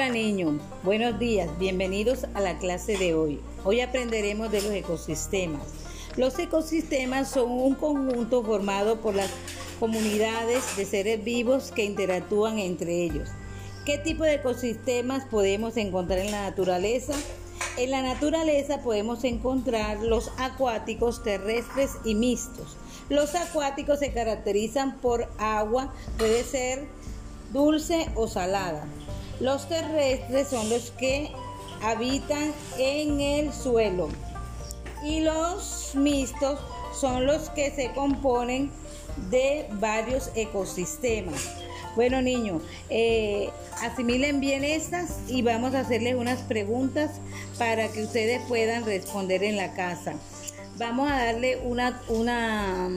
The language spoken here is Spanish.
Hola niños, buenos días, bienvenidos a la clase de hoy. Hoy aprenderemos de los ecosistemas. Los ecosistemas son un conjunto formado por las comunidades de seres vivos que interactúan entre ellos. ¿Qué tipo de ecosistemas podemos encontrar en la naturaleza? En la naturaleza podemos encontrar los acuáticos, terrestres y mixtos. Los acuáticos se caracterizan por agua, puede ser dulce o salada. Los terrestres son los que habitan en el suelo y los mixtos son los que se componen de varios ecosistemas. Bueno niños, eh, asimilen bien estas y vamos a hacerles unas preguntas para que ustedes puedan responder en la casa. Vamos a darle una... una